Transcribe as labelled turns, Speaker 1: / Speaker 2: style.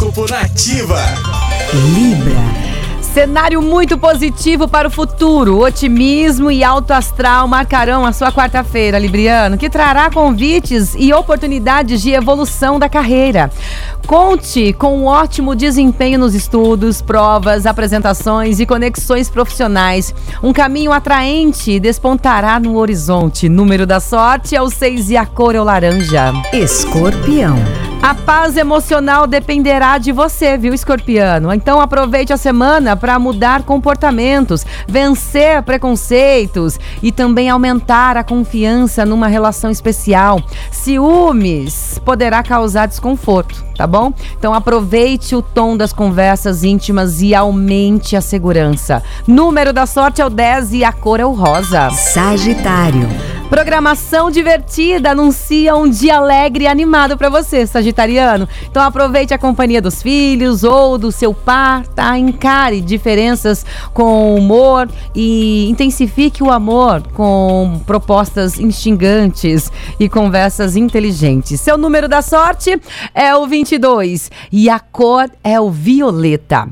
Speaker 1: Horóscopo Nativa.
Speaker 2: Libra. Cenário muito positivo para o futuro. Otimismo e alto astral marcarão a sua quarta-feira, Libriano, que trará convites e oportunidades de evolução da carreira. Conte com um ótimo desempenho nos estudos, provas, apresentações e conexões profissionais. Um caminho atraente despontará no horizonte. Número da sorte é o 6 e a cor é o laranja.
Speaker 3: Escorpião.
Speaker 2: A paz emocional dependerá de você, viu, escorpiano? Então aproveite a semana para mudar comportamentos, vencer preconceitos e também aumentar a confiança numa relação especial. Ciúmes poderá causar desconforto, tá bom? Então aproveite o tom das conversas íntimas e aumente a segurança. Número da sorte é o 10 e a cor é o rosa.
Speaker 3: Sagitário.
Speaker 2: Programação divertida anuncia um dia alegre e animado para você, Sagitariano. Então aproveite a companhia dos filhos ou do seu par, tá? Encare diferenças com humor e intensifique o amor com propostas instigantes e conversas inteligentes. Seu número da sorte é o 22 e a cor é o violeta.